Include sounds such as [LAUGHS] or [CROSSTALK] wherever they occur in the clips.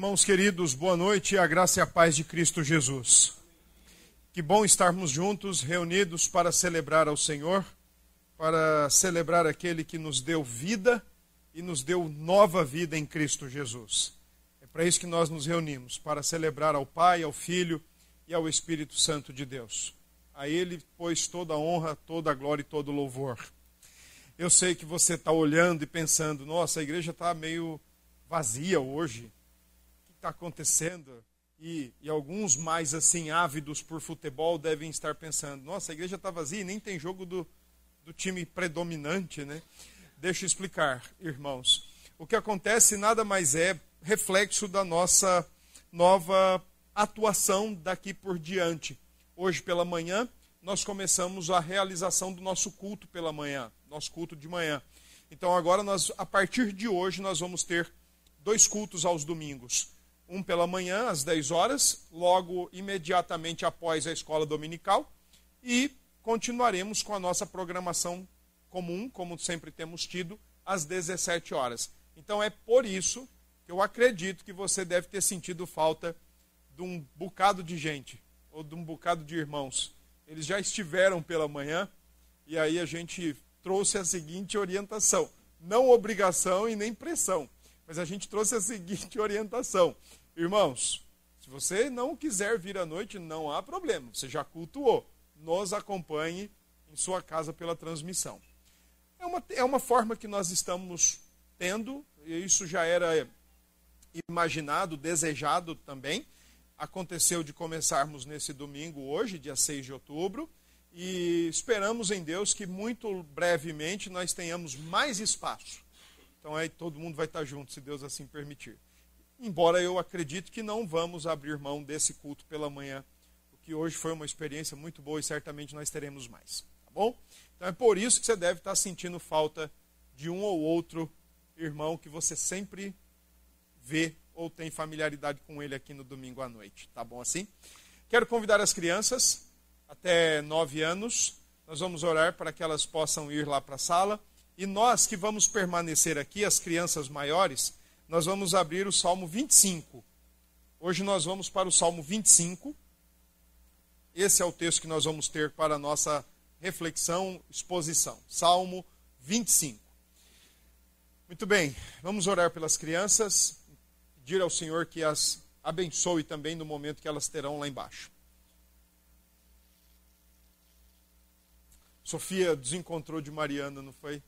Irmãos queridos, boa noite e a graça e a paz de Cristo Jesus. Que bom estarmos juntos, reunidos para celebrar ao Senhor, para celebrar aquele que nos deu vida e nos deu nova vida em Cristo Jesus. É para isso que nós nos reunimos, para celebrar ao Pai, ao Filho e ao Espírito Santo de Deus. A Ele, pois, toda a honra, toda a glória e todo o louvor. Eu sei que você está olhando e pensando, nossa, a igreja está meio vazia hoje está acontecendo? E, e, alguns mais assim ávidos por futebol devem estar pensando: nossa, a igreja está vazia e nem tem jogo do, do time predominante, né? Deixa eu explicar, irmãos. O que acontece nada mais é reflexo da nossa nova atuação daqui por diante. Hoje pela manhã, nós começamos a realização do nosso culto pela manhã, nosso culto de manhã. Então agora nós, a partir de hoje, nós vamos ter dois cultos aos domingos um pela manhã, às 10 horas, logo imediatamente após a escola dominical, e continuaremos com a nossa programação comum, como sempre temos tido, às 17 horas. Então é por isso que eu acredito que você deve ter sentido falta de um bocado de gente, ou de um bocado de irmãos. Eles já estiveram pela manhã, e aí a gente trouxe a seguinte orientação: não obrigação e nem pressão, mas a gente trouxe a seguinte [LAUGHS] orientação Irmãos, se você não quiser vir à noite, não há problema. Você já cultuou. Nos acompanhe em sua casa pela transmissão. É uma, é uma forma que nós estamos tendo, e isso já era imaginado, desejado também. Aconteceu de começarmos nesse domingo, hoje, dia 6 de outubro, e esperamos em Deus que muito brevemente nós tenhamos mais espaço. Então aí todo mundo vai estar junto, se Deus assim permitir. Embora eu acredite que não vamos abrir mão desse culto pela manhã, o que hoje foi uma experiência muito boa e certamente nós teremos mais. Tá bom? Então é por isso que você deve estar sentindo falta de um ou outro irmão que você sempre vê ou tem familiaridade com ele aqui no domingo à noite. Tá bom assim? Quero convidar as crianças até nove anos. Nós vamos orar para que elas possam ir lá para a sala. E nós que vamos permanecer aqui, as crianças maiores, nós vamos abrir o Salmo 25. Hoje nós vamos para o Salmo 25. Esse é o texto que nós vamos ter para a nossa reflexão, exposição. Salmo 25. Muito bem, vamos orar pelas crianças, pedir ao Senhor que as abençoe também no momento que elas terão lá embaixo. Sofia desencontrou de Mariana, não foi?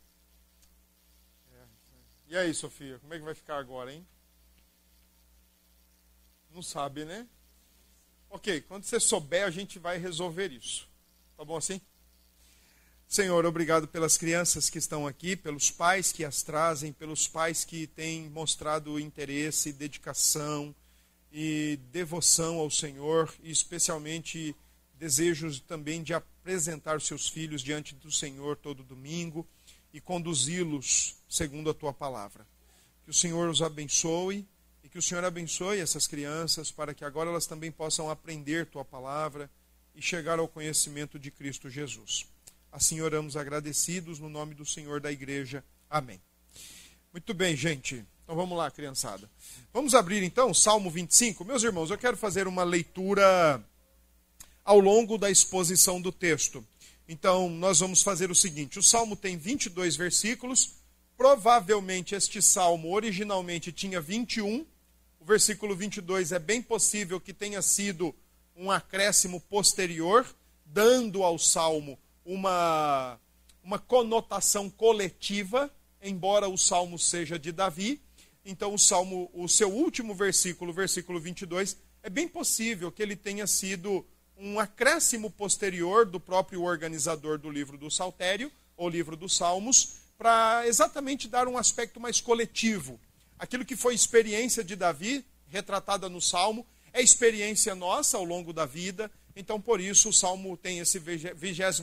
E aí, Sofia, como é que vai ficar agora, hein? Não sabe, né? Ok, quando você souber, a gente vai resolver isso. Tá bom assim? Senhor, obrigado pelas crianças que estão aqui, pelos pais que as trazem, pelos pais que têm mostrado interesse, dedicação e devoção ao Senhor, e especialmente desejos também de apresentar seus filhos diante do Senhor todo domingo e conduzi-los segundo a tua palavra. Que o Senhor os abençoe e que o Senhor abençoe essas crianças para que agora elas também possam aprender tua palavra e chegar ao conhecimento de Cristo Jesus. Assim oramos agradecidos no nome do Senhor da igreja. Amém. Muito bem, gente. Então vamos lá, criançada. Vamos abrir então o Salmo 25. Meus irmãos, eu quero fazer uma leitura ao longo da exposição do texto. Então, nós vamos fazer o seguinte: o salmo tem 22 versículos. Provavelmente este salmo originalmente tinha 21. O versículo 22 é bem possível que tenha sido um acréscimo posterior, dando ao salmo uma, uma conotação coletiva, embora o salmo seja de Davi. Então, o salmo, o seu último versículo, versículo 22, é bem possível que ele tenha sido um acréscimo posterior do próprio organizador do livro do Saltério, ou livro dos Salmos, para exatamente dar um aspecto mais coletivo. Aquilo que foi experiência de Davi, retratada no Salmo, é experiência nossa ao longo da vida, então por isso o Salmo tem esse 22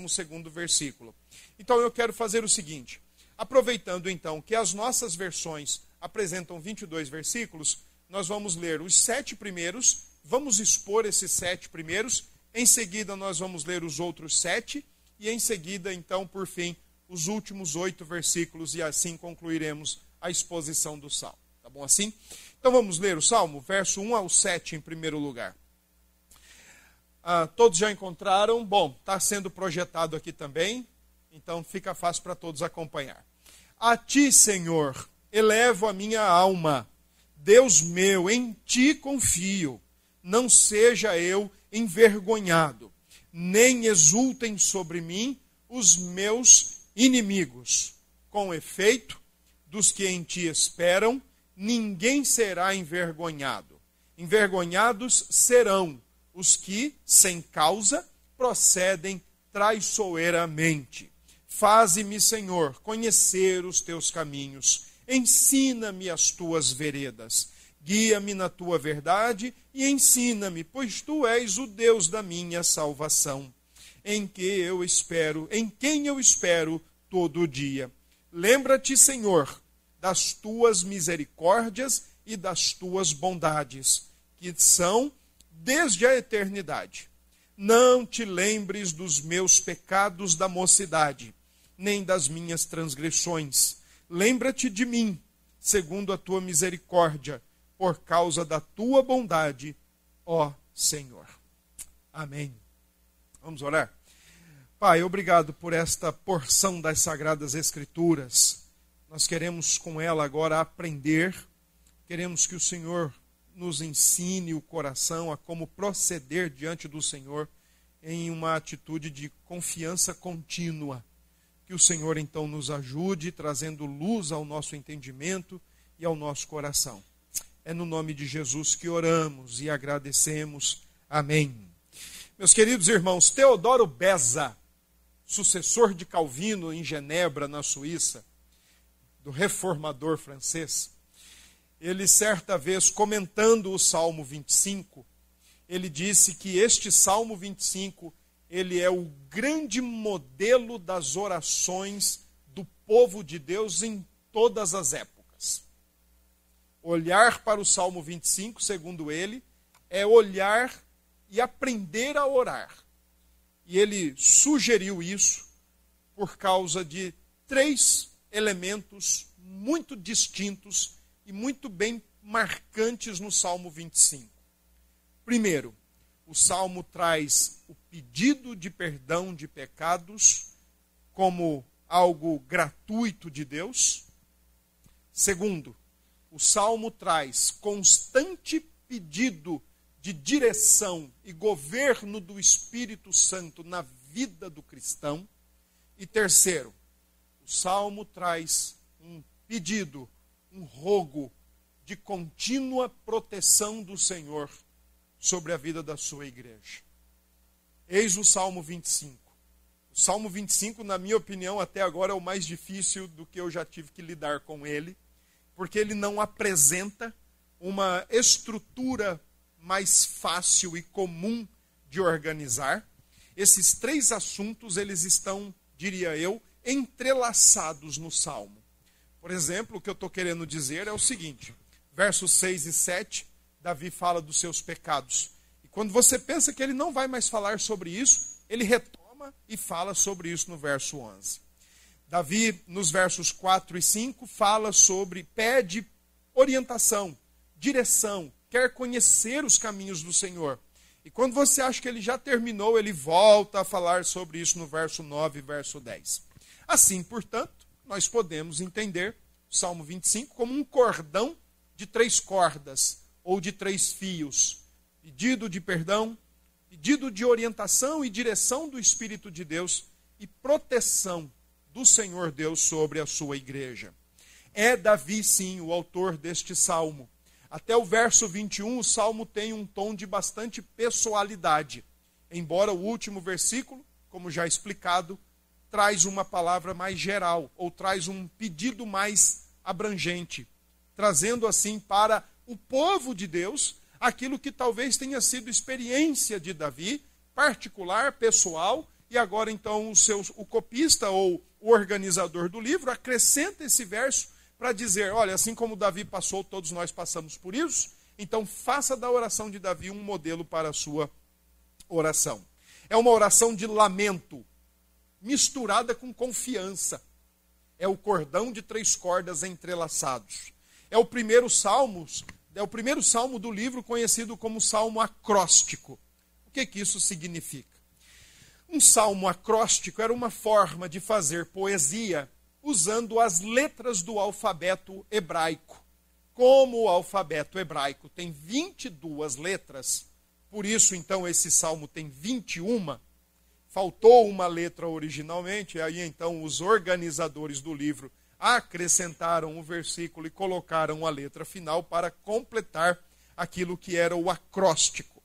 versículo. Então eu quero fazer o seguinte, aproveitando então que as nossas versões apresentam 22 versículos, nós vamos ler os sete primeiros, vamos expor esses sete primeiros em seguida, nós vamos ler os outros sete, e em seguida, então, por fim, os últimos oito versículos, e assim concluiremos a exposição do salmo. Tá bom? assim? Então vamos ler o Salmo, verso 1 ao 7 em primeiro lugar. Ah, todos já encontraram? Bom, está sendo projetado aqui também, então fica fácil para todos acompanhar. A ti, Senhor, elevo a minha alma. Deus meu, em ti confio. Não seja eu envergonhado, nem exultem sobre mim os meus inimigos. Com efeito, dos que em ti esperam, ninguém será envergonhado. Envergonhados serão os que, sem causa, procedem traiçoeiramente. Faze-me, Senhor, conhecer os teus caminhos. Ensina-me as tuas veredas. Guia-me na tua verdade e ensina-me, pois tu és o Deus da minha salvação, em que eu espero, em quem eu espero todo dia. Lembra-te, Senhor, das tuas misericórdias e das tuas bondades, que são desde a eternidade. Não te lembres dos meus pecados da mocidade, nem das minhas transgressões. Lembra-te de mim, segundo a tua misericórdia, por causa da tua bondade, ó Senhor. Amém. Vamos orar? Pai, obrigado por esta porção das Sagradas Escrituras. Nós queremos com ela agora aprender, queremos que o Senhor nos ensine o coração a como proceder diante do Senhor em uma atitude de confiança contínua. Que o Senhor então nos ajude, trazendo luz ao nosso entendimento e ao nosso coração. É no nome de Jesus que oramos e agradecemos. Amém. Meus queridos irmãos, Teodoro Beza, sucessor de Calvino em Genebra, na Suíça, do reformador francês, ele certa vez comentando o Salmo 25, ele disse que este Salmo 25, ele é o grande modelo das orações do povo de Deus em todas as épocas. Olhar para o Salmo 25, segundo ele, é olhar e aprender a orar. E ele sugeriu isso por causa de três elementos muito distintos e muito bem marcantes no Salmo 25. Primeiro, o salmo traz o pedido de perdão de pecados como algo gratuito de Deus. Segundo, o salmo traz constante pedido de direção e governo do Espírito Santo na vida do cristão. E terceiro, o salmo traz um pedido um rogo de contínua proteção do Senhor sobre a vida da sua igreja. Eis o Salmo 25. O Salmo 25, na minha opinião, até agora é o mais difícil do que eu já tive que lidar com ele, porque ele não apresenta uma estrutura mais fácil e comum de organizar. Esses três assuntos, eles estão, diria eu, entrelaçados no Salmo. Por exemplo, o que eu estou querendo dizer é o seguinte: versos 6 e 7, Davi fala dos seus pecados. E quando você pensa que ele não vai mais falar sobre isso, ele retoma e fala sobre isso no verso 11. Davi, nos versos 4 e 5, fala sobre, pede orientação, direção, quer conhecer os caminhos do Senhor. E quando você acha que ele já terminou, ele volta a falar sobre isso no verso 9 e verso 10. Assim, portanto, nós podemos entender o Salmo 25 como um cordão de três cordas ou de três fios: pedido de perdão, pedido de orientação e direção do Espírito de Deus e proteção do Senhor Deus sobre a sua igreja. É Davi, sim, o autor deste salmo. Até o verso 21, o salmo tem um tom de bastante pessoalidade, embora o último versículo, como já explicado, traz uma palavra mais geral, ou traz um pedido mais abrangente, trazendo assim para o povo de Deus aquilo que talvez tenha sido experiência de Davi, particular, pessoal, e agora então o, seu, o copista ou o organizador do livro acrescenta esse verso para dizer: olha, assim como Davi passou, todos nós passamos por isso, então faça da oração de Davi um modelo para a sua oração. É uma oração de lamento, misturada com confiança. É o cordão de três cordas entrelaçados. É o primeiro salmo, é o primeiro salmo do livro conhecido como salmo acróstico. O que que isso significa? Um salmo acróstico era uma forma de fazer poesia usando as letras do alfabeto hebraico. Como o alfabeto hebraico tem 22 letras, por isso então esse salmo tem 21, faltou uma letra originalmente, e aí então os organizadores do livro acrescentaram o versículo e colocaram a letra final para completar aquilo que era o acróstico.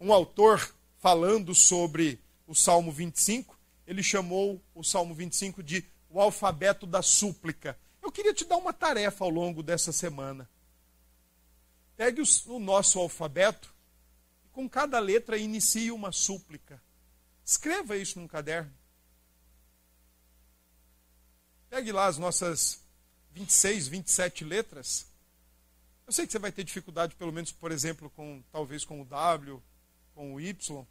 Um autor falando sobre o Salmo 25, ele chamou o Salmo 25 de o alfabeto da súplica. Eu queria te dar uma tarefa ao longo dessa semana. Pegue o nosso alfabeto e com cada letra inicie uma súplica. Escreva isso num caderno. Pegue lá as nossas 26, 27 letras. Eu sei que você vai ter dificuldade, pelo menos, por exemplo, com talvez com o W, com o Y.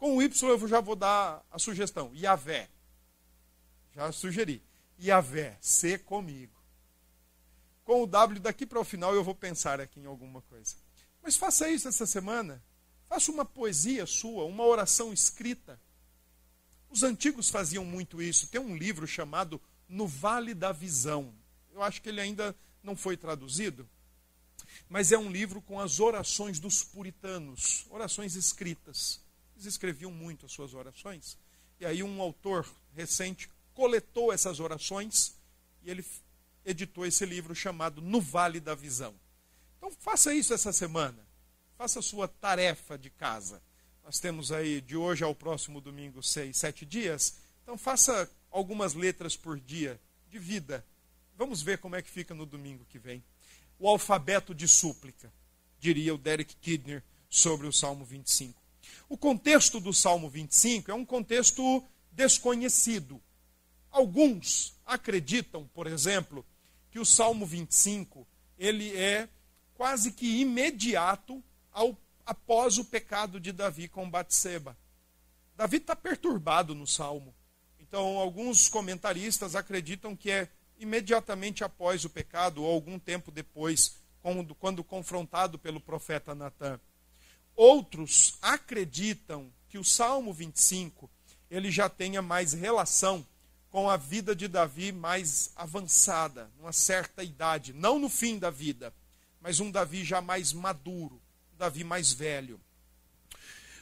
Com o Y eu já vou dar a sugestão. Iavé. Já sugeri. Iavé, se comigo. Com o W daqui para o final eu vou pensar aqui em alguma coisa. Mas faça isso essa semana. Faça uma poesia sua, uma oração escrita. Os antigos faziam muito isso. Tem um livro chamado No Vale da Visão. Eu acho que ele ainda não foi traduzido. Mas é um livro com as orações dos puritanos, orações escritas. Eles escreviam muito as suas orações. E aí um autor recente coletou essas orações e ele editou esse livro chamado No Vale da Visão. Então faça isso essa semana. Faça a sua tarefa de casa. Nós temos aí de hoje ao próximo domingo seis, sete dias. Então faça algumas letras por dia de vida. Vamos ver como é que fica no domingo que vem. O alfabeto de súplica, diria o Derek Kidner sobre o Salmo 25. O contexto do Salmo 25 é um contexto desconhecido. Alguns acreditam, por exemplo, que o Salmo 25 ele é quase que imediato ao, após o pecado de Davi com Batseba. Davi está perturbado no Salmo. Então, alguns comentaristas acreditam que é imediatamente após o pecado ou algum tempo depois, quando, quando confrontado pelo profeta Natan. Outros acreditam que o Salmo 25 ele já tenha mais relação com a vida de Davi mais avançada, numa certa idade, não no fim da vida, mas um Davi já mais maduro, um Davi mais velho.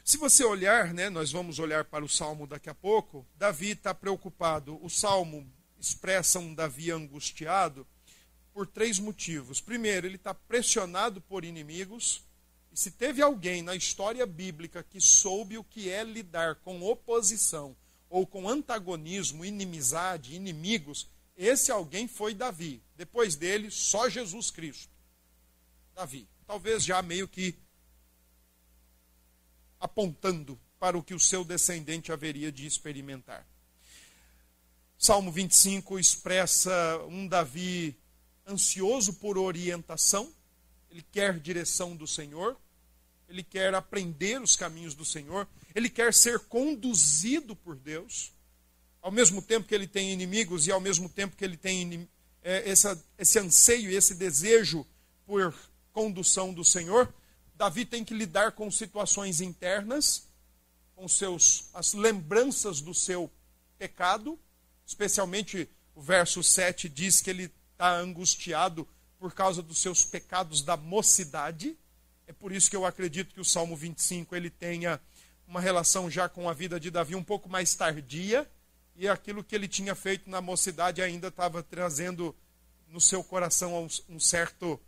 Se você olhar, né, nós vamos olhar para o Salmo daqui a pouco, Davi está preocupado. O Salmo expressa um Davi angustiado por três motivos. Primeiro, ele está pressionado por inimigos. Se teve alguém na história bíblica que soube o que é lidar com oposição ou com antagonismo, inimizade, inimigos, esse alguém foi Davi. Depois dele, só Jesus Cristo. Davi. Talvez já meio que apontando para o que o seu descendente haveria de experimentar. Salmo 25 expressa um Davi ansioso por orientação, ele quer direção do Senhor, ele quer aprender os caminhos do Senhor, ele quer ser conduzido por Deus, ao mesmo tempo que ele tem inimigos e ao mesmo tempo que ele tem é, essa, esse anseio esse desejo por condução do Senhor, Davi tem que lidar com situações internas, com seus, as lembranças do seu pecado, especialmente o verso 7 diz que ele está angustiado por causa dos seus pecados da mocidade. É por isso que eu acredito que o Salmo 25 ele tenha uma relação já com a vida de Davi um pouco mais tardia, e aquilo que ele tinha feito na mocidade ainda estava trazendo no seu coração um certo,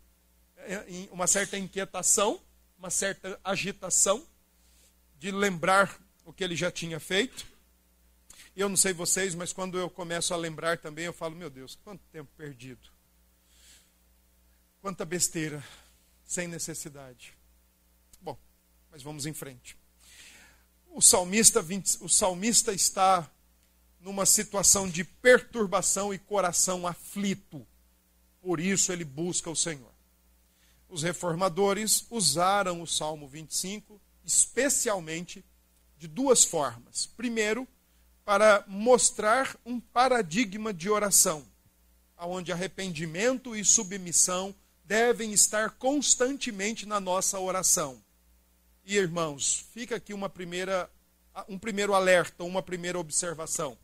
é, uma certa inquietação, uma certa agitação de lembrar o que ele já tinha feito. Eu não sei vocês, mas quando eu começo a lembrar também, eu falo, meu Deus, quanto tempo perdido. Quanta besteira sem necessidade. Bom, mas vamos em frente. O salmista, o salmista está numa situação de perturbação e coração aflito. Por isso ele busca o Senhor. Os reformadores usaram o Salmo 25 especialmente de duas formas. Primeiro, para mostrar um paradigma de oração, onde arrependimento e submissão devem estar constantemente na nossa oração. E irmãos, fica aqui uma primeira, um primeiro alerta, uma primeira observação.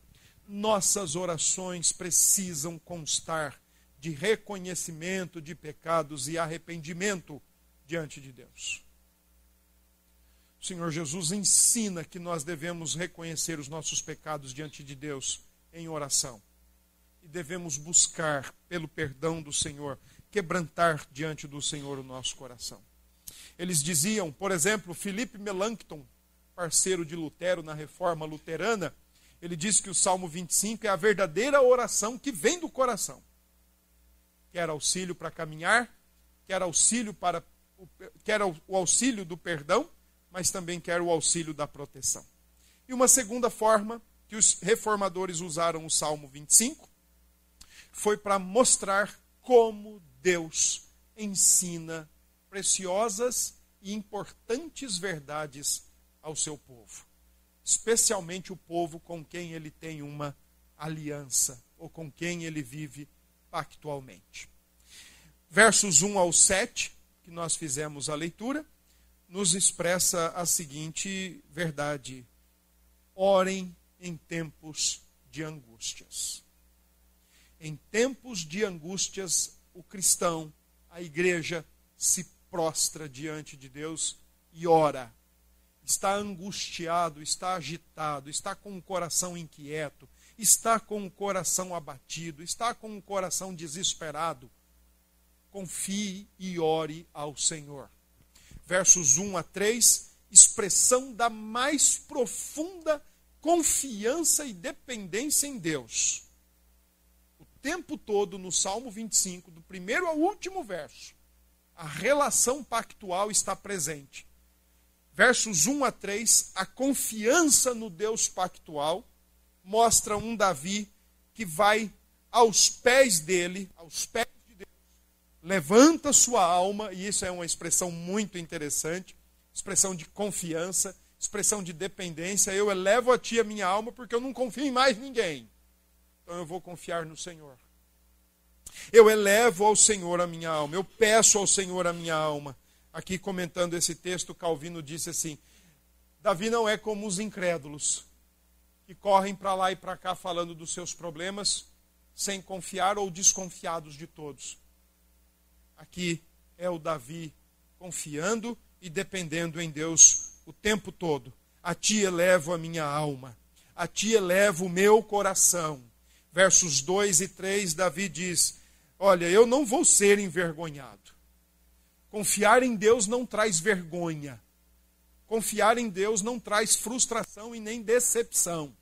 Nossas orações precisam constar de reconhecimento de pecados e arrependimento diante de Deus. O Senhor Jesus ensina que nós devemos reconhecer os nossos pecados diante de Deus em oração. E devemos buscar, pelo perdão do Senhor, quebrantar diante do Senhor o nosso coração. Eles diziam, por exemplo, Felipe Melanchthon, parceiro de Lutero na reforma luterana, ele diz que o Salmo 25 é a verdadeira oração que vem do coração. Quer auxílio para caminhar, quer auxílio para quer o auxílio do perdão, mas também quer o auxílio da proteção. E uma segunda forma que os reformadores usaram o Salmo 25 foi para mostrar como Deus ensina preciosas e importantes verdades ao seu povo, especialmente o povo com quem ele tem uma aliança ou com quem ele vive pactualmente. Versos 1 ao 7, que nós fizemos a leitura, nos expressa a seguinte verdade: orem em tempos de angústias. Em tempos de angústias, o cristão, a igreja, se prostra diante de Deus e ora. Está angustiado, está agitado, está com o coração inquieto, está com o coração abatido, está com o coração desesperado. Confie e ore ao Senhor. Versos 1 a 3, expressão da mais profunda confiança e dependência em Deus tempo todo no Salmo 25, do primeiro ao último verso, a relação pactual está presente. Versos 1 a 3, a confiança no Deus pactual mostra um Davi que vai aos pés dele, aos pés de Deus, levanta sua alma, e isso é uma expressão muito interessante, expressão de confiança, expressão de dependência. Eu elevo a ti a minha alma porque eu não confio em mais ninguém. Então eu vou confiar no Senhor. Eu elevo ao Senhor a minha alma, eu peço ao Senhor a minha alma. Aqui comentando esse texto, Calvino disse assim: Davi não é como os incrédulos, que correm para lá e para cá falando dos seus problemas, sem confiar ou desconfiados de todos. Aqui é o Davi confiando e dependendo em Deus o tempo todo. A ti elevo a minha alma, a ti elevo o meu coração versos 2 e 3, Davi diz: Olha, eu não vou ser envergonhado. Confiar em Deus não traz vergonha. Confiar em Deus não traz frustração e nem decepção.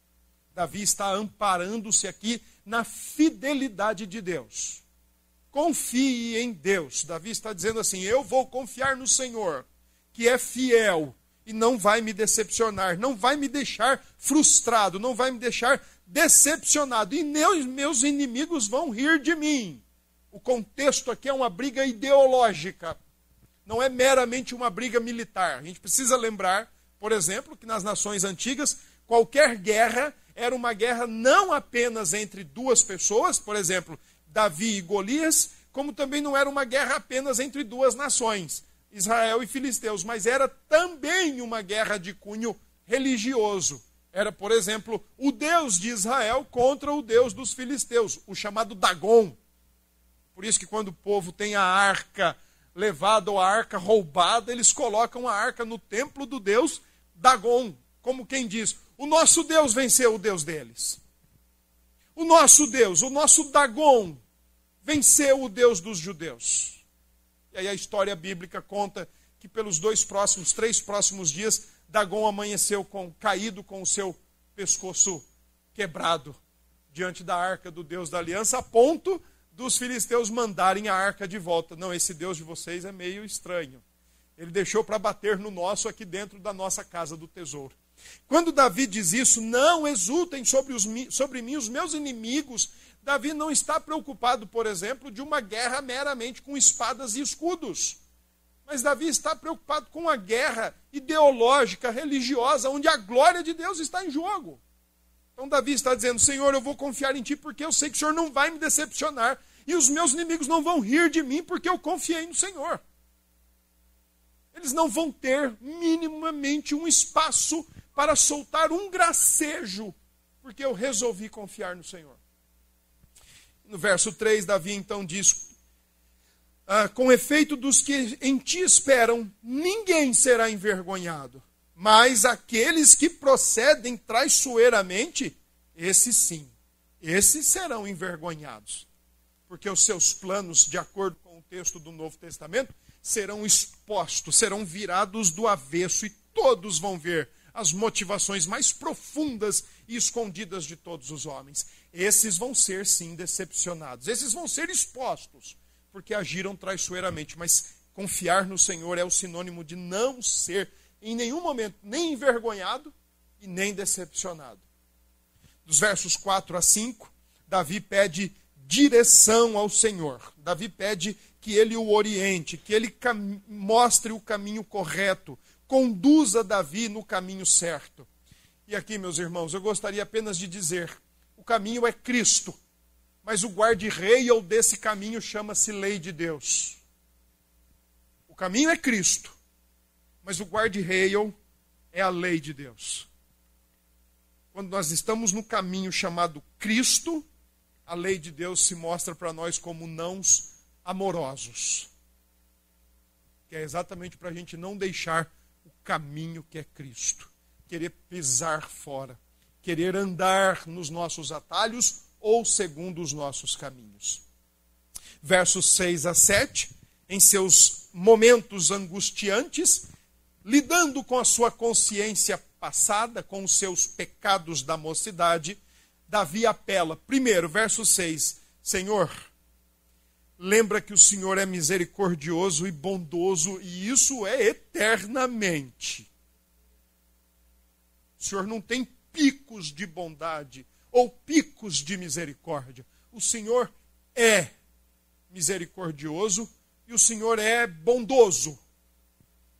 Davi está amparando-se aqui na fidelidade de Deus. Confie em Deus. Davi está dizendo assim: Eu vou confiar no Senhor, que é fiel e não vai me decepcionar, não vai me deixar frustrado, não vai me deixar decepcionado. E meus, inimigos vão rir de mim. O contexto aqui é uma briga ideológica, não é meramente uma briga militar. A gente precisa lembrar, por exemplo, que nas nações antigas, qualquer guerra era uma guerra não apenas entre duas pessoas, por exemplo, Davi e Golias, como também não era uma guerra apenas entre duas nações, Israel e Filisteus, mas era também uma guerra de cunho religioso era, por exemplo, o Deus de Israel contra o Deus dos filisteus, o chamado Dagon. Por isso que quando o povo tem a arca levada ou a arca roubada, eles colocam a arca no templo do Deus Dagon, como quem diz: o nosso Deus venceu o Deus deles. O nosso Deus, o nosso Dagon, venceu o Deus dos judeus. E aí a história bíblica conta que pelos dois próximos, três próximos dias, Dagon amanheceu com, caído com o seu pescoço quebrado diante da arca do Deus da aliança, a ponto dos filisteus mandarem a arca de volta. Não, esse Deus de vocês é meio estranho. Ele deixou para bater no nosso aqui dentro da nossa casa do tesouro. Quando Davi diz isso, não exultem sobre, os, sobre mim os meus inimigos. Davi não está preocupado, por exemplo, de uma guerra meramente com espadas e escudos. Mas Davi está preocupado com a guerra ideológica, religiosa, onde a glória de Deus está em jogo. Então Davi está dizendo: Senhor, eu vou confiar em Ti porque eu sei que o Senhor não vai me decepcionar. E os meus inimigos não vão rir de mim porque eu confiei no Senhor. Eles não vão ter minimamente um espaço para soltar um gracejo, porque eu resolvi confiar no Senhor. No verso 3, Davi então diz: ah, Com efeito dos que em ti esperam, ninguém será envergonhado, mas aqueles que procedem traiçoeiramente, esses sim, esses serão envergonhados, porque os seus planos, de acordo com o texto do Novo Testamento, serão expostos, serão virados do avesso e todos vão ver as motivações mais profundas e escondidas de todos os homens. Esses vão ser, sim, decepcionados. Esses vão ser expostos, porque agiram traiçoeiramente. Mas confiar no Senhor é o sinônimo de não ser, em nenhum momento, nem envergonhado e nem decepcionado. Dos versos 4 a 5, Davi pede direção ao Senhor. Davi pede que ele o oriente, que ele mostre o caminho correto, conduza Davi no caminho certo. E aqui, meus irmãos, eu gostaria apenas de dizer: o caminho é Cristo, mas o guarda-rei ou desse caminho chama-se lei de Deus. O caminho é Cristo, mas o guarda-rei é a lei de Deus. Quando nós estamos no caminho chamado Cristo, a lei de Deus se mostra para nós como nãos amorosos. Que é exatamente para a gente não deixar caminho que é Cristo. Querer pisar fora, querer andar nos nossos atalhos ou segundo os nossos caminhos. Versos 6 a 7, em seus momentos angustiantes, lidando com a sua consciência passada, com os seus pecados da mocidade, Davi apela, primeiro, verso 6, Senhor, lembra que o Senhor é misericordioso e bondoso, e isso é eternamente. O Senhor não tem picos de bondade ou picos de misericórdia. O Senhor é misericordioso e o Senhor é bondoso.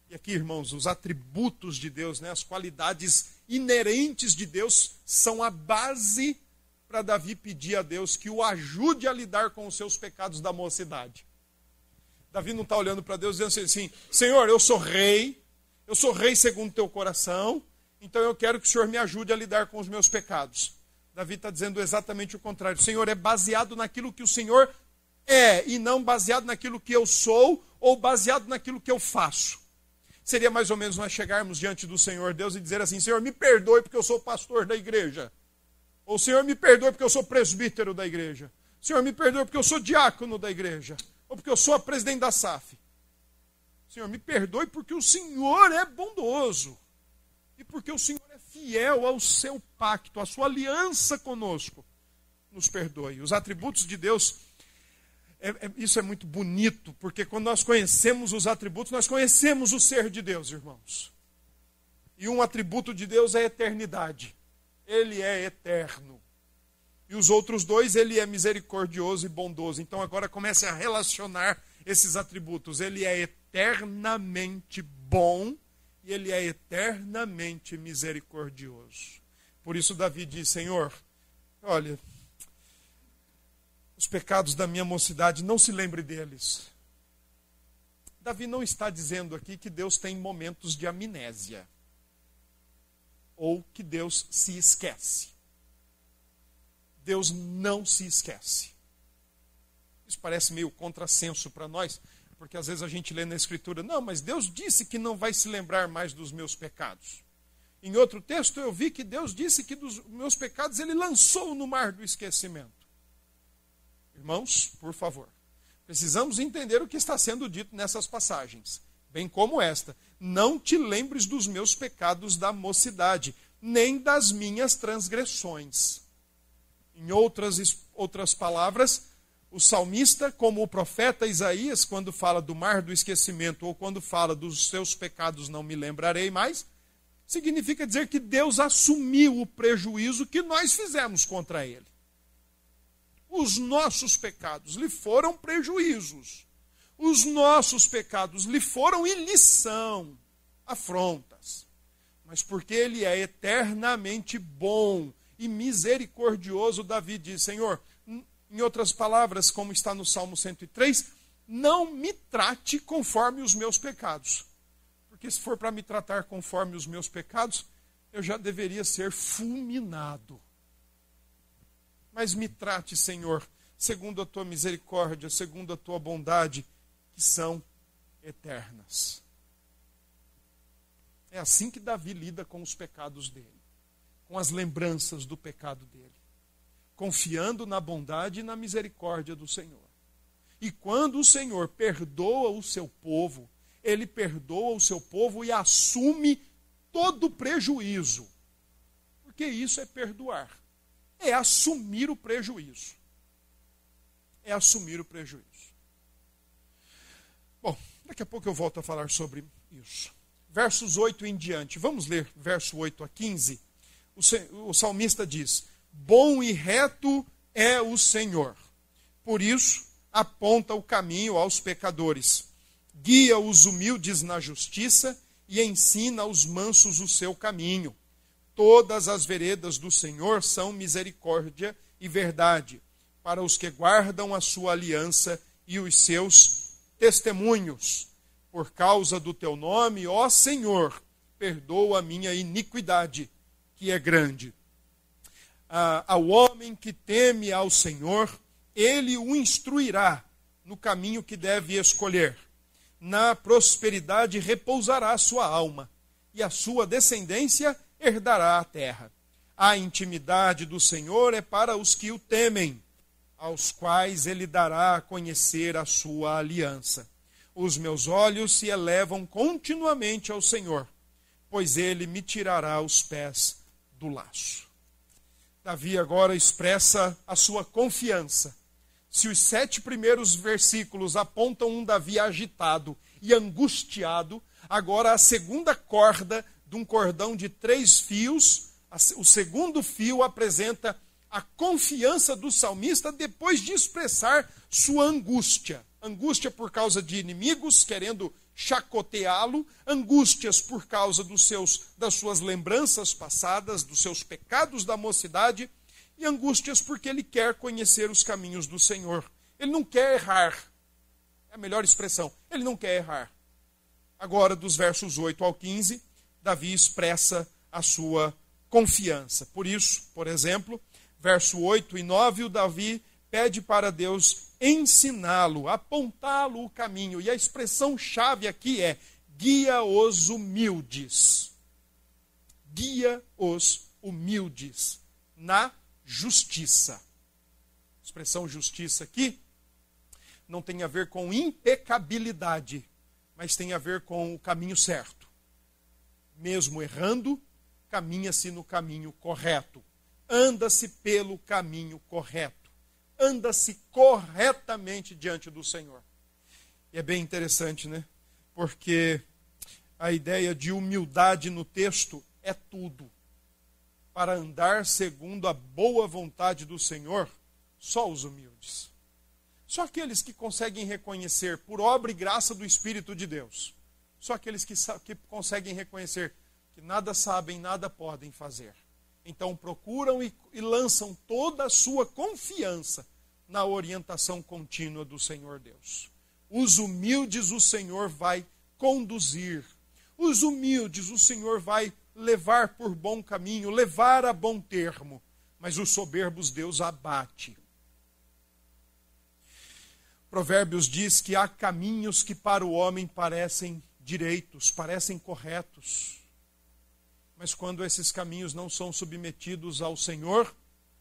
E aqui, irmãos, os atributos de Deus, né, as qualidades inerentes de Deus são a base para Davi pedir a Deus que o ajude a lidar com os seus pecados da mocidade. Davi não está olhando para Deus dizendo assim: Senhor, eu sou rei, eu sou rei segundo teu coração, então eu quero que o Senhor me ajude a lidar com os meus pecados. Davi está dizendo exatamente o contrário. Senhor, é baseado naquilo que o Senhor é e não baseado naquilo que eu sou ou baseado naquilo que eu faço. Seria mais ou menos nós chegarmos diante do Senhor Deus e dizer assim: Senhor, me perdoe porque eu sou pastor da igreja. Ou Senhor, me perdoe porque eu sou presbítero da igreja. Senhor, me perdoe porque eu sou diácono da igreja. Ou porque eu sou a presidente da SAF. Senhor, me perdoe porque o Senhor é bondoso. E porque o Senhor é fiel ao seu pacto, à sua aliança conosco. Nos perdoe. Os atributos de Deus, é, é, isso é muito bonito, porque quando nós conhecemos os atributos, nós conhecemos o ser de Deus, irmãos. E um atributo de Deus é a eternidade ele é eterno. E os outros dois, ele é misericordioso e bondoso. Então agora comece a relacionar esses atributos. Ele é eternamente bom e ele é eternamente misericordioso. Por isso Davi diz: Senhor, olha, os pecados da minha mocidade, não se lembre deles. Davi não está dizendo aqui que Deus tem momentos de amnésia ou que Deus se esquece. Deus não se esquece. Isso parece meio contrassenso para nós, porque às vezes a gente lê na Escritura, não, mas Deus disse que não vai se lembrar mais dos meus pecados. Em outro texto eu vi que Deus disse que dos meus pecados ele lançou no mar do esquecimento. Irmãos, por favor, precisamos entender o que está sendo dito nessas passagens bem como esta: Não te lembres dos meus pecados da mocidade, nem das minhas transgressões. Em outras, outras palavras, o salmista, como o profeta Isaías, quando fala do mar do esquecimento ou quando fala dos seus pecados não me lembrarei mais, significa dizer que Deus assumiu o prejuízo que nós fizemos contra ele. Os nossos pecados lhe foram prejuízos os nossos pecados lhe foram e lhe são afrontas. Mas porque ele é eternamente bom e misericordioso, Davi diz: Senhor, Em outras palavras, como está no Salmo 103, não me trate conforme os meus pecados. Porque se for para me tratar conforme os meus pecados, eu já deveria ser fulminado. Mas me trate, Senhor, segundo a tua misericórdia, segundo a tua bondade, que são eternas. É assim que Davi lida com os pecados dele, com as lembranças do pecado dele, confiando na bondade e na misericórdia do Senhor. E quando o Senhor perdoa o seu povo, ele perdoa o seu povo e assume todo o prejuízo. Porque isso é perdoar. É assumir o prejuízo. É assumir o prejuízo. Bom, daqui a pouco eu volto a falar sobre isso. Versos 8 em diante. Vamos ler verso 8 a 15. O, salmista diz: Bom e reto é o Senhor. Por isso, aponta o caminho aos pecadores. Guia os humildes na justiça e ensina aos mansos o seu caminho. Todas as veredas do Senhor são misericórdia e verdade para os que guardam a sua aliança e os seus testemunhos. Por causa do teu nome, ó Senhor, perdoa a minha iniquidade, que é grande. Ao homem que teme ao Senhor, ele o instruirá no caminho que deve escolher. Na prosperidade repousará sua alma, e a sua descendência herdará a terra. A intimidade do Senhor é para os que o temem aos quais ele dará a conhecer a sua aliança. Os meus olhos se elevam continuamente ao Senhor, pois ele me tirará os pés do laço. Davi agora expressa a sua confiança. Se os sete primeiros versículos apontam um Davi agitado e angustiado, agora a segunda corda de um cordão de três fios, o segundo fio apresenta a confiança do salmista depois de expressar sua angústia. Angústia por causa de inimigos querendo chacoteá-lo, angústias por causa dos seus, das suas lembranças passadas, dos seus pecados da mocidade, e angústias porque ele quer conhecer os caminhos do Senhor. Ele não quer errar. É a melhor expressão. Ele não quer errar. Agora, dos versos 8 ao 15, Davi expressa a sua confiança. Por isso, por exemplo, verso 8 e 9, o Davi pede para Deus ensiná-lo, apontá-lo o caminho. E a expressão chave aqui é: guia os humildes. Guia os humildes na justiça. A expressão justiça aqui não tem a ver com impecabilidade, mas tem a ver com o caminho certo. Mesmo errando, caminha-se no caminho correto anda-se pelo caminho correto, anda-se corretamente diante do Senhor. E é bem interessante, né? Porque a ideia de humildade no texto é tudo. Para andar segundo a boa vontade do Senhor, só os humildes. Só aqueles que conseguem reconhecer, por obra e graça do Espírito de Deus, só aqueles que, que conseguem reconhecer que nada sabem, nada podem fazer então procuram e, e lançam toda a sua confiança na orientação contínua do Senhor Deus. Os humildes o Senhor vai conduzir. Os humildes o Senhor vai levar por bom caminho, levar a bom termo. Mas os soberbos Deus abate. Provérbios diz que há caminhos que para o homem parecem direitos, parecem corretos mas quando esses caminhos não são submetidos ao Senhor,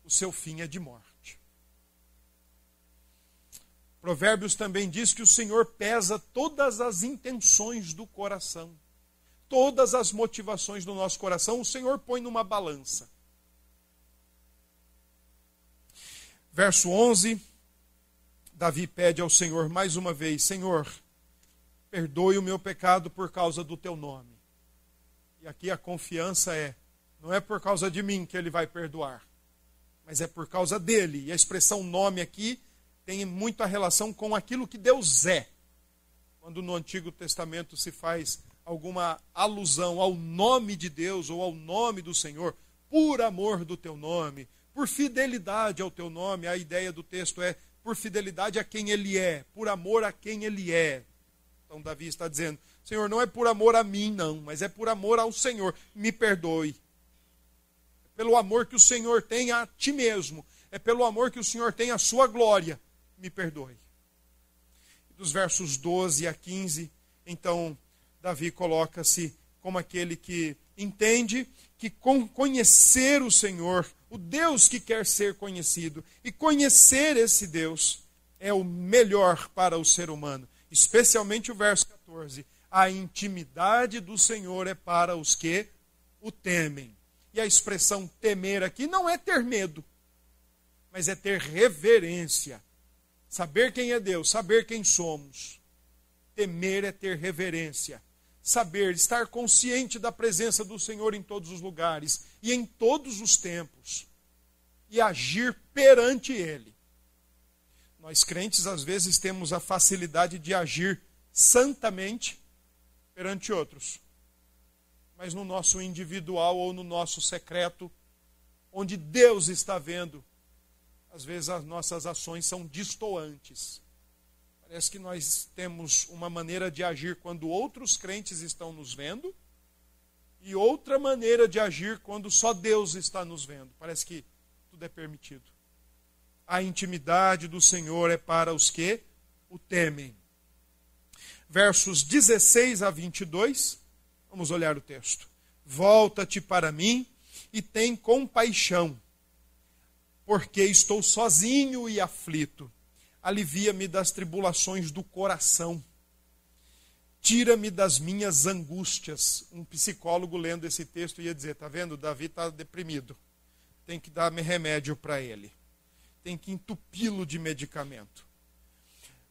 o seu fim é de morte. Provérbios também diz que o Senhor pesa todas as intenções do coração, todas as motivações do nosso coração, o Senhor põe numa balança. Verso 11, Davi pede ao Senhor mais uma vez: Senhor, perdoe o meu pecado por causa do teu nome. E aqui a confiança é: não é por causa de mim que ele vai perdoar, mas é por causa dele. E a expressão nome aqui tem muita relação com aquilo que Deus é. Quando no Antigo Testamento se faz alguma alusão ao nome de Deus ou ao nome do Senhor, por amor do teu nome, por fidelidade ao teu nome. A ideia do texto é por fidelidade a quem ele é, por amor a quem ele é. Então Davi está dizendo: Senhor, não é por amor a mim, não, mas é por amor ao Senhor. Me perdoe. É pelo amor que o Senhor tem a ti mesmo. É pelo amor que o Senhor tem a sua glória. Me perdoe. Dos versos 12 a 15, então Davi coloca-se como aquele que entende que conhecer o Senhor, o Deus que quer ser conhecido, e conhecer esse Deus é o melhor para o ser humano. Especialmente o verso 14 a intimidade do Senhor é para os que o temem. E a expressão temer aqui não é ter medo, mas é ter reverência. Saber quem é Deus, saber quem somos. Temer é ter reverência. Saber, estar consciente da presença do Senhor em todos os lugares e em todos os tempos. E agir perante Ele. Nós crentes, às vezes, temos a facilidade de agir santamente perante outros. Mas no nosso individual ou no nosso secreto, onde Deus está vendo, às vezes as nossas ações são distoantes. Parece que nós temos uma maneira de agir quando outros crentes estão nos vendo e outra maneira de agir quando só Deus está nos vendo. Parece que tudo é permitido. A intimidade do Senhor é para os que o temem versos 16 a 22. Vamos olhar o texto. Volta-te para mim e tem compaixão, porque estou sozinho e aflito. Alivia-me das tribulações do coração. Tira-me das minhas angústias. Um psicólogo lendo esse texto ia dizer: está vendo? Davi está deprimido. Tem que dar remédio para ele. Tem que entupi-lo de medicamento.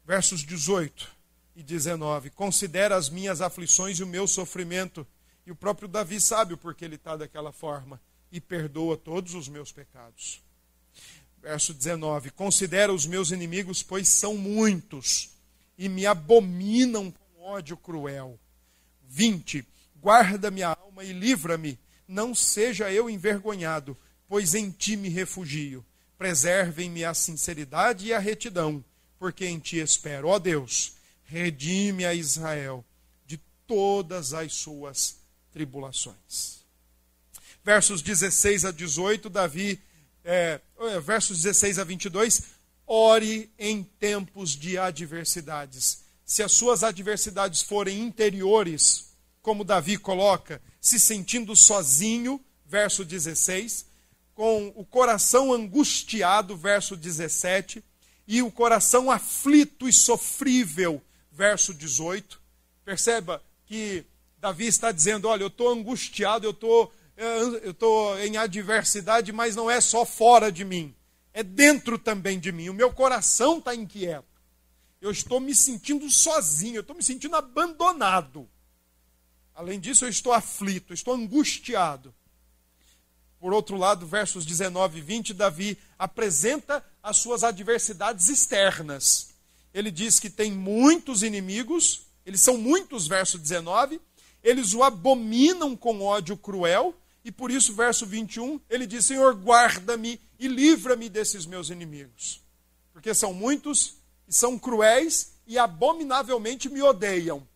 Versos 18 e 19. Considera as minhas aflições e o meu sofrimento. E o próprio Davi sabe o porquê ele está daquela forma. E perdoa todos os meus pecados. Verso 19: Considera os meus inimigos, pois são muitos, e me abominam com ódio cruel. 20: Guarda minha alma e livra-me, não seja eu envergonhado, pois em ti me refugio. Preservem-me a sinceridade e a retidão, porque em ti espero. Ó Deus, redime a Israel de todas as suas tribulações. Versos 16 a 18, Davi, é, versos 16 a 22, ore em tempos de adversidades. Se as suas adversidades forem interiores, como Davi coloca, se sentindo sozinho, verso 16, com o coração angustiado, verso 17, e o coração aflito e sofrível, verso 18. Perceba que Davi está dizendo: Olha, eu estou angustiado, eu estou eu tô em adversidade, mas não é só fora de mim, é dentro também de mim. O meu coração está inquieto. Eu estou me sentindo sozinho, eu estou me sentindo abandonado. Além disso, eu estou aflito, estou angustiado. Por outro lado, versos 19 e 20, Davi apresenta as suas adversidades externas ele diz que tem muitos inimigos, eles são muitos, verso 19, eles o abominam com ódio cruel, e por isso, verso 21, ele diz: Senhor, guarda-me e livra-me desses meus inimigos, porque são muitos e são cruéis e abominavelmente me odeiam.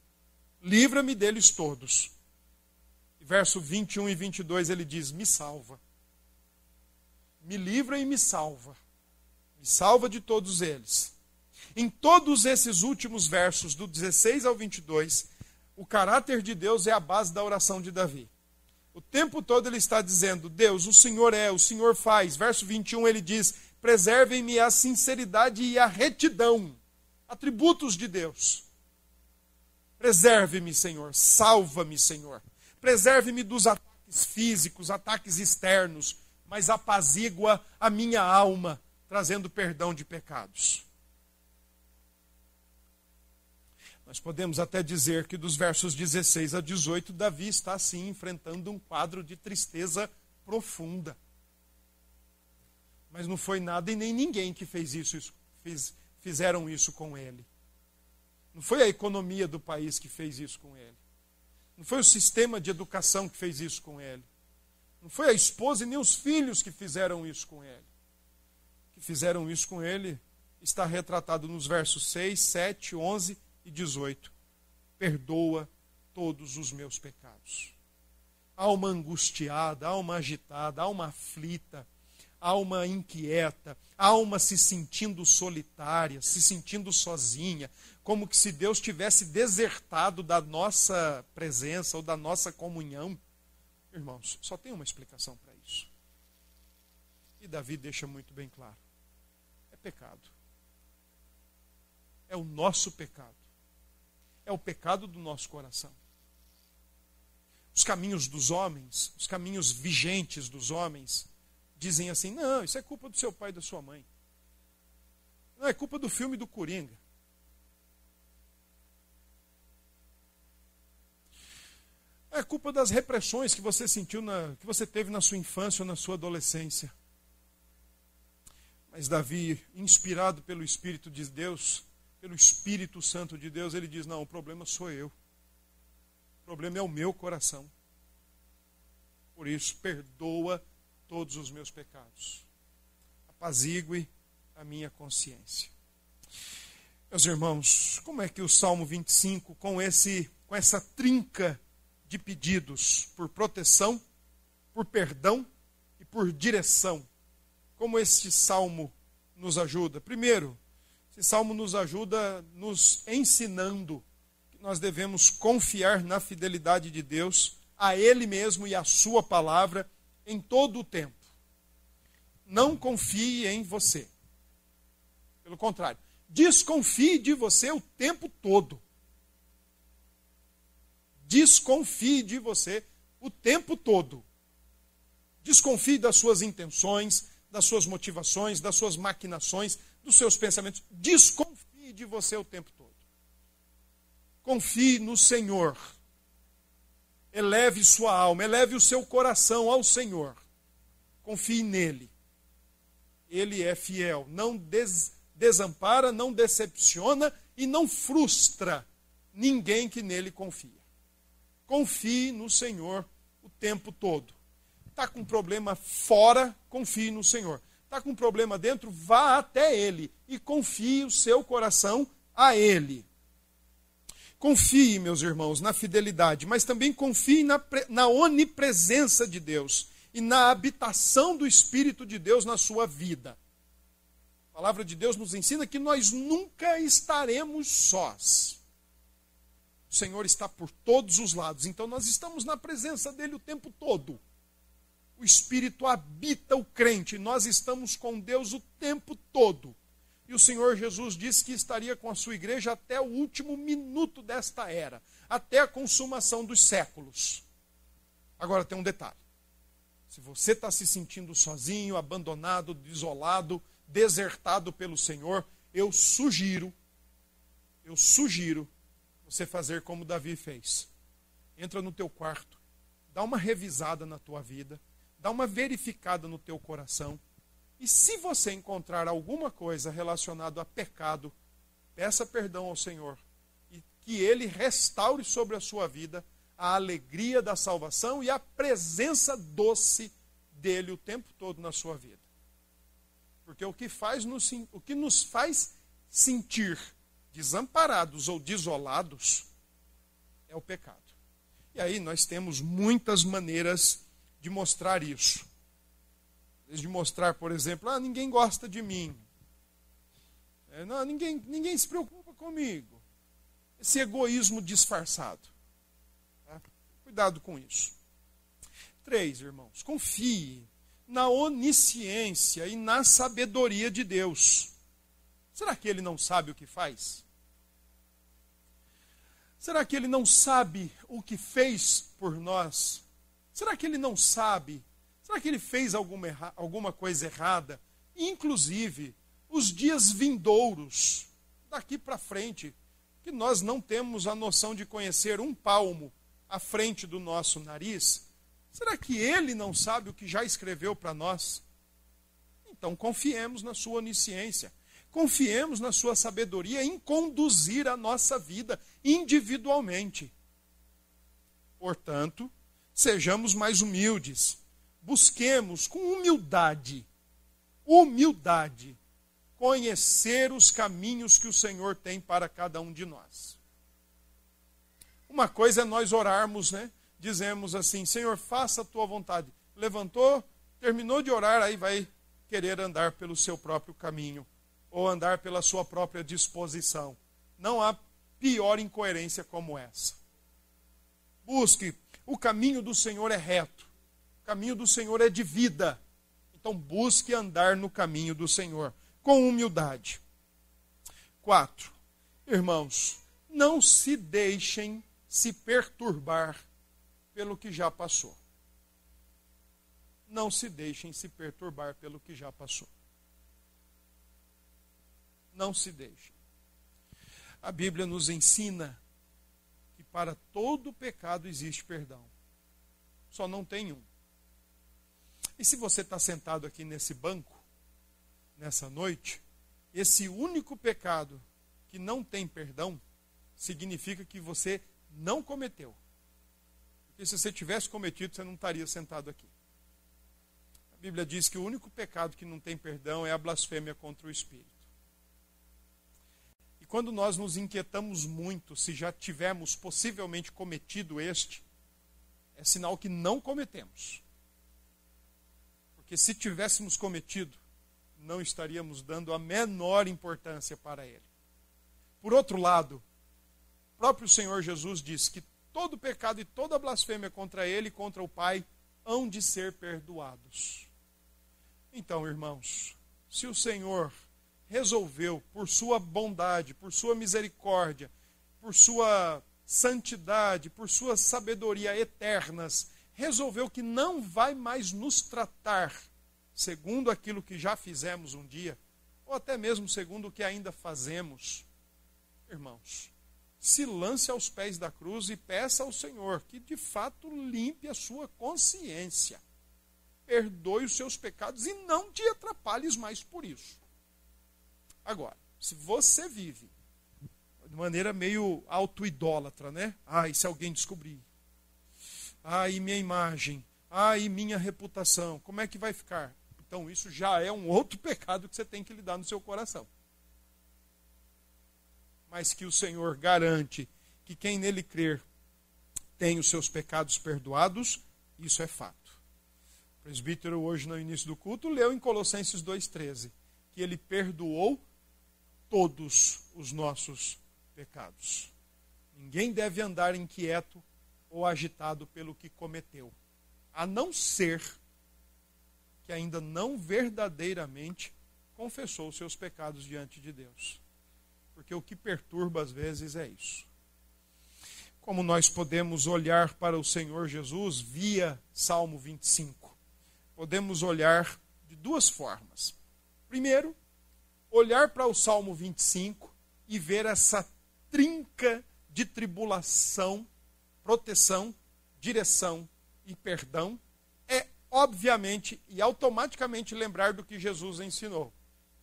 Livra-me deles todos. E verso 21 e 22 ele diz: Me salva. Me livra e me salva. Me salva de todos eles. Em todos esses últimos versos, do 16 ao 22, o caráter de Deus é a base da oração de Davi. O tempo todo ele está dizendo: Deus, o Senhor é, o Senhor faz. Verso 21 ele diz: Preservem-me a sinceridade e a retidão, atributos de Deus. Preserve-me, Senhor, salva-me, Senhor. Preserve-me dos ataques físicos, ataques externos, mas apazigua a minha alma, trazendo perdão de pecados. Nós podemos até dizer que dos versos 16 a 18, Davi está assim enfrentando um quadro de tristeza profunda. Mas não foi nada e nem ninguém que fez isso, fez, fizeram isso com ele. Não foi a economia do país que fez isso com ele. Não foi o sistema de educação que fez isso com ele. Não foi a esposa e nem os filhos que fizeram isso com ele. Que fizeram isso com ele está retratado nos versos 6, 7, 11 e 18. Perdoa todos os meus pecados. Alma angustiada, alma agitada, alma aflita, alma inquieta, alma se sentindo solitária, se sentindo sozinha, como que se Deus tivesse desertado da nossa presença ou da nossa comunhão. Irmãos, só tem uma explicação para isso. E Davi deixa muito bem claro: é pecado. É o nosso pecado. É o pecado do nosso coração. Os caminhos dos homens, os caminhos vigentes dos homens, dizem assim: não, isso é culpa do seu pai e da sua mãe. Não, é culpa do filme do Coringa. É culpa das repressões que você sentiu, na, que você teve na sua infância ou na sua adolescência. Mas Davi, inspirado pelo Espírito de Deus, pelo Espírito Santo de Deus, ele diz: Não, o problema sou eu. O problema é o meu coração. Por isso, perdoa todos os meus pecados. Apazigue a minha consciência. Meus irmãos, como é que o Salmo 25, com, esse, com essa trinca de pedidos por proteção, por perdão e por direção, como este salmo nos ajuda? Primeiro, esse salmo nos ajuda nos ensinando que nós devemos confiar na fidelidade de Deus, a Ele mesmo e a Sua palavra em todo o tempo. Não confie em você. Pelo contrário, desconfie de você o tempo todo. Desconfie de você o tempo todo. Desconfie das suas intenções, das suas motivações, das suas maquinações, dos seus pensamentos. Desconfie de você o tempo todo. Confie no Senhor. Eleve sua alma, eleve o seu coração ao Senhor. Confie nele. Ele é fiel, não des desampara, não decepciona e não frustra ninguém que nele confia. Confie no Senhor o tempo todo. Está com problema fora, confie no Senhor está com um problema dentro, vá até Ele e confie o seu coração a Ele. Confie, meus irmãos, na fidelidade, mas também confie na, na onipresença de Deus e na habitação do Espírito de Deus na sua vida. A palavra de Deus nos ensina que nós nunca estaremos sós. O Senhor está por todos os lados, então nós estamos na presença dele o tempo todo o Espírito habita o crente. Nós estamos com Deus o tempo todo. E o Senhor Jesus disse que estaria com a sua igreja até o último minuto desta era, até a consumação dos séculos. Agora tem um detalhe: se você está se sentindo sozinho, abandonado, desolado, desertado pelo Senhor, eu sugiro, eu sugiro você fazer como Davi fez. Entra no teu quarto, dá uma revisada na tua vida, dá uma verificada no teu coração. E se você encontrar alguma coisa relacionada a pecado, peça perdão ao Senhor e que ele restaure sobre a sua vida a alegria da salvação e a presença doce dele o tempo todo na sua vida. Porque o que, faz nos, o que nos faz sentir desamparados ou desolados é o pecado. E aí nós temos muitas maneiras de mostrar isso. De mostrar, por exemplo, ah, ninguém gosta de mim. É, não, ninguém, ninguém se preocupa comigo. Esse egoísmo disfarçado. Tá? Cuidado com isso. Três, irmãos, confie na onisciência e na sabedoria de Deus. Será que ele não sabe o que faz? Será que ele não sabe o que fez por nós? Será que ele não sabe? Será que ele fez alguma, alguma coisa errada? Inclusive, os dias vindouros, daqui para frente, que nós não temos a noção de conhecer um palmo à frente do nosso nariz, será que ele não sabe o que já escreveu para nós? Então confiemos na sua onisciência, confiemos na sua sabedoria em conduzir a nossa vida individualmente. Portanto, sejamos mais humildes, busquemos com humildade, humildade, conhecer os caminhos que o Senhor tem para cada um de nós. Uma coisa é nós orarmos, né? Dizemos assim: Senhor, faça a tua vontade. Levantou, terminou de orar, aí vai querer andar pelo seu próprio caminho ou andar pela sua própria disposição. Não há pior incoerência como essa. Busque, o caminho do Senhor é reto, o caminho do Senhor é de vida. Então busque andar no caminho do Senhor com humildade. Quatro, irmãos, não se deixem se perturbar pelo que já passou. Não se deixem se perturbar pelo que já passou. Não se deixem. A Bíblia nos ensina para todo pecado existe perdão. Só não tem um. E se você está sentado aqui nesse banco, nessa noite, esse único pecado que não tem perdão, significa que você não cometeu. Porque se você tivesse cometido, você não estaria sentado aqui. A Bíblia diz que o único pecado que não tem perdão é a blasfêmia contra o Espírito. E quando nós nos inquietamos muito se já tivemos possivelmente cometido este, é sinal que não cometemos. Porque se tivéssemos cometido, não estaríamos dando a menor importância para ele. Por outro lado, o próprio Senhor Jesus disse que todo pecado e toda blasfêmia contra ele e contra o Pai hão de ser perdoados. Então, irmãos, se o Senhor resolveu, por sua bondade, por sua misericórdia, por sua santidade, por sua sabedoria eternas, resolveu que não vai mais nos tratar segundo aquilo que já fizemos um dia, ou até mesmo segundo o que ainda fazemos. Irmãos, se lance aos pés da cruz e peça ao Senhor que de fato limpe a sua consciência, perdoe os seus pecados e não te atrapalhes mais por isso. Agora, se você vive de maneira meio auto-idólatra, né? Ah, e se alguém descobrir? Ah, e minha imagem? Ah, e minha reputação? Como é que vai ficar? Então, isso já é um outro [LAUGHS] pecado que você tem que lidar no seu coração. Mas que o Senhor garante que quem nele crer tem os seus pecados perdoados, isso é fato. O presbítero, hoje no início do culto, leu em Colossenses 2,13 que ele perdoou todos os nossos pecados. Ninguém deve andar inquieto ou agitado pelo que cometeu, a não ser que ainda não verdadeiramente confessou os seus pecados diante de Deus. Porque o que perturba às vezes é isso. Como nós podemos olhar para o Senhor Jesus via Salmo 25? Podemos olhar de duas formas. Primeiro, olhar para o Salmo 25 e ver essa trinca de tribulação, proteção, direção e perdão, é obviamente e automaticamente lembrar do que Jesus ensinou.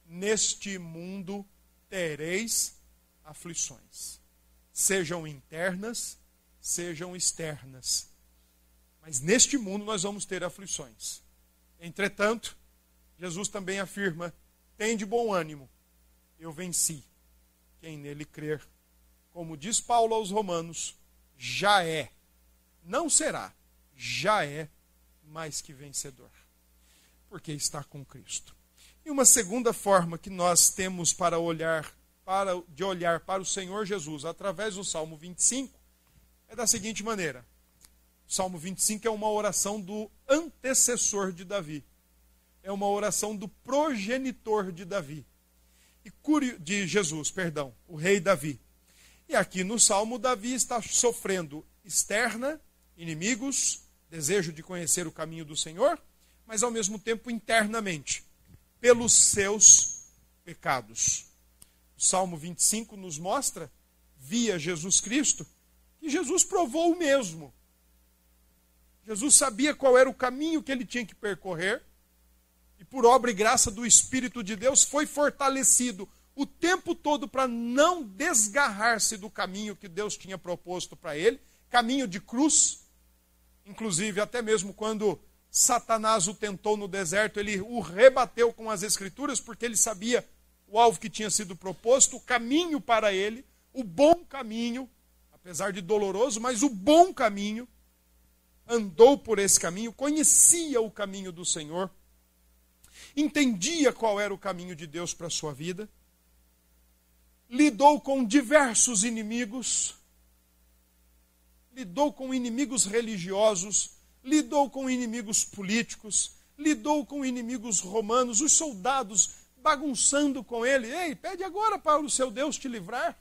Neste mundo tereis aflições, sejam internas, sejam externas. Mas neste mundo nós vamos ter aflições. Entretanto, Jesus também afirma tem de bom ânimo, eu venci. Quem nele crer, como diz Paulo aos Romanos, já é, não será, já é mais que vencedor, porque está com Cristo. E uma segunda forma que nós temos para olhar, para, de olhar para o Senhor Jesus através do Salmo 25 é da seguinte maneira: Salmo 25 é uma oração do antecessor de Davi é uma oração do progenitor de Davi. E de Jesus, perdão, o rei Davi. E aqui no Salmo, Davi está sofrendo externa, inimigos, desejo de conhecer o caminho do Senhor, mas ao mesmo tempo internamente, pelos seus pecados. O Salmo 25 nos mostra, via Jesus Cristo, que Jesus provou o mesmo. Jesus sabia qual era o caminho que ele tinha que percorrer, e por obra e graça do Espírito de Deus, foi fortalecido o tempo todo para não desgarrar-se do caminho que Deus tinha proposto para ele caminho de cruz. Inclusive, até mesmo quando Satanás o tentou no deserto, ele o rebateu com as Escrituras, porque ele sabia o alvo que tinha sido proposto, o caminho para ele, o bom caminho, apesar de doloroso, mas o bom caminho. Andou por esse caminho, conhecia o caminho do Senhor, entendia qual era o caminho de Deus para a sua vida, lidou com diversos inimigos, lidou com inimigos religiosos, lidou com inimigos políticos, lidou com inimigos romanos, os soldados bagunçando com ele. Ei, pede agora para o seu Deus te livrar.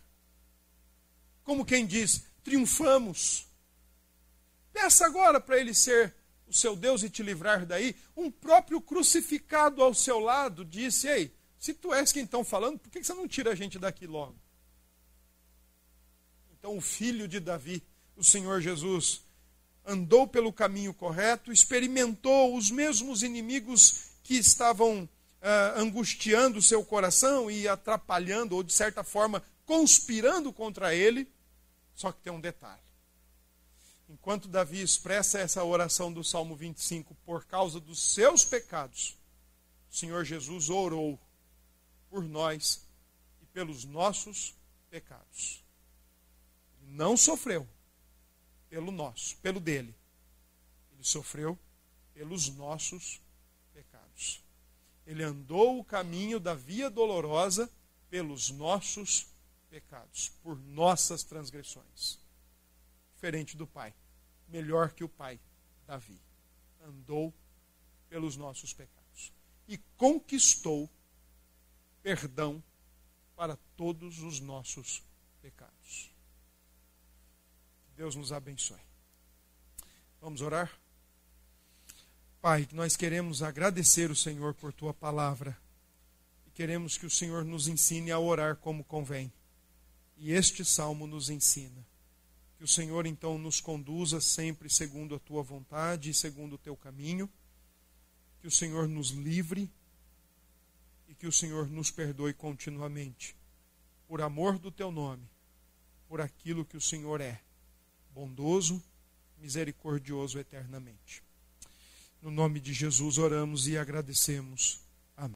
Como quem diz, triunfamos. Peça agora para ele ser o seu Deus e te livrar daí. Um próprio crucificado ao seu lado disse: Ei, se tu és quem estão falando, por que você não tira a gente daqui logo? Então, o filho de Davi, o Senhor Jesus, andou pelo caminho correto, experimentou os mesmos inimigos que estavam uh, angustiando o seu coração e atrapalhando, ou de certa forma conspirando contra ele. Só que tem um detalhe. Enquanto Davi expressa essa oração do Salmo 25 por causa dos seus pecados, o Senhor Jesus orou por nós e pelos nossos pecados. Não sofreu, pelo nosso, pelo dele. Ele sofreu pelos nossos pecados. Ele andou o caminho da via dolorosa pelos nossos pecados, por nossas transgressões. Diferente do pai, melhor que o pai, Davi. Andou pelos nossos pecados e conquistou perdão para todos os nossos pecados. Deus nos abençoe. Vamos orar? Pai, nós queremos agradecer o Senhor por tua palavra e queremos que o Senhor nos ensine a orar como convém. E este salmo nos ensina. Que o Senhor então nos conduza sempre segundo a tua vontade e segundo o teu caminho. Que o Senhor nos livre e que o Senhor nos perdoe continuamente. Por amor do teu nome, por aquilo que o Senhor é bondoso, misericordioso eternamente. No nome de Jesus oramos e agradecemos.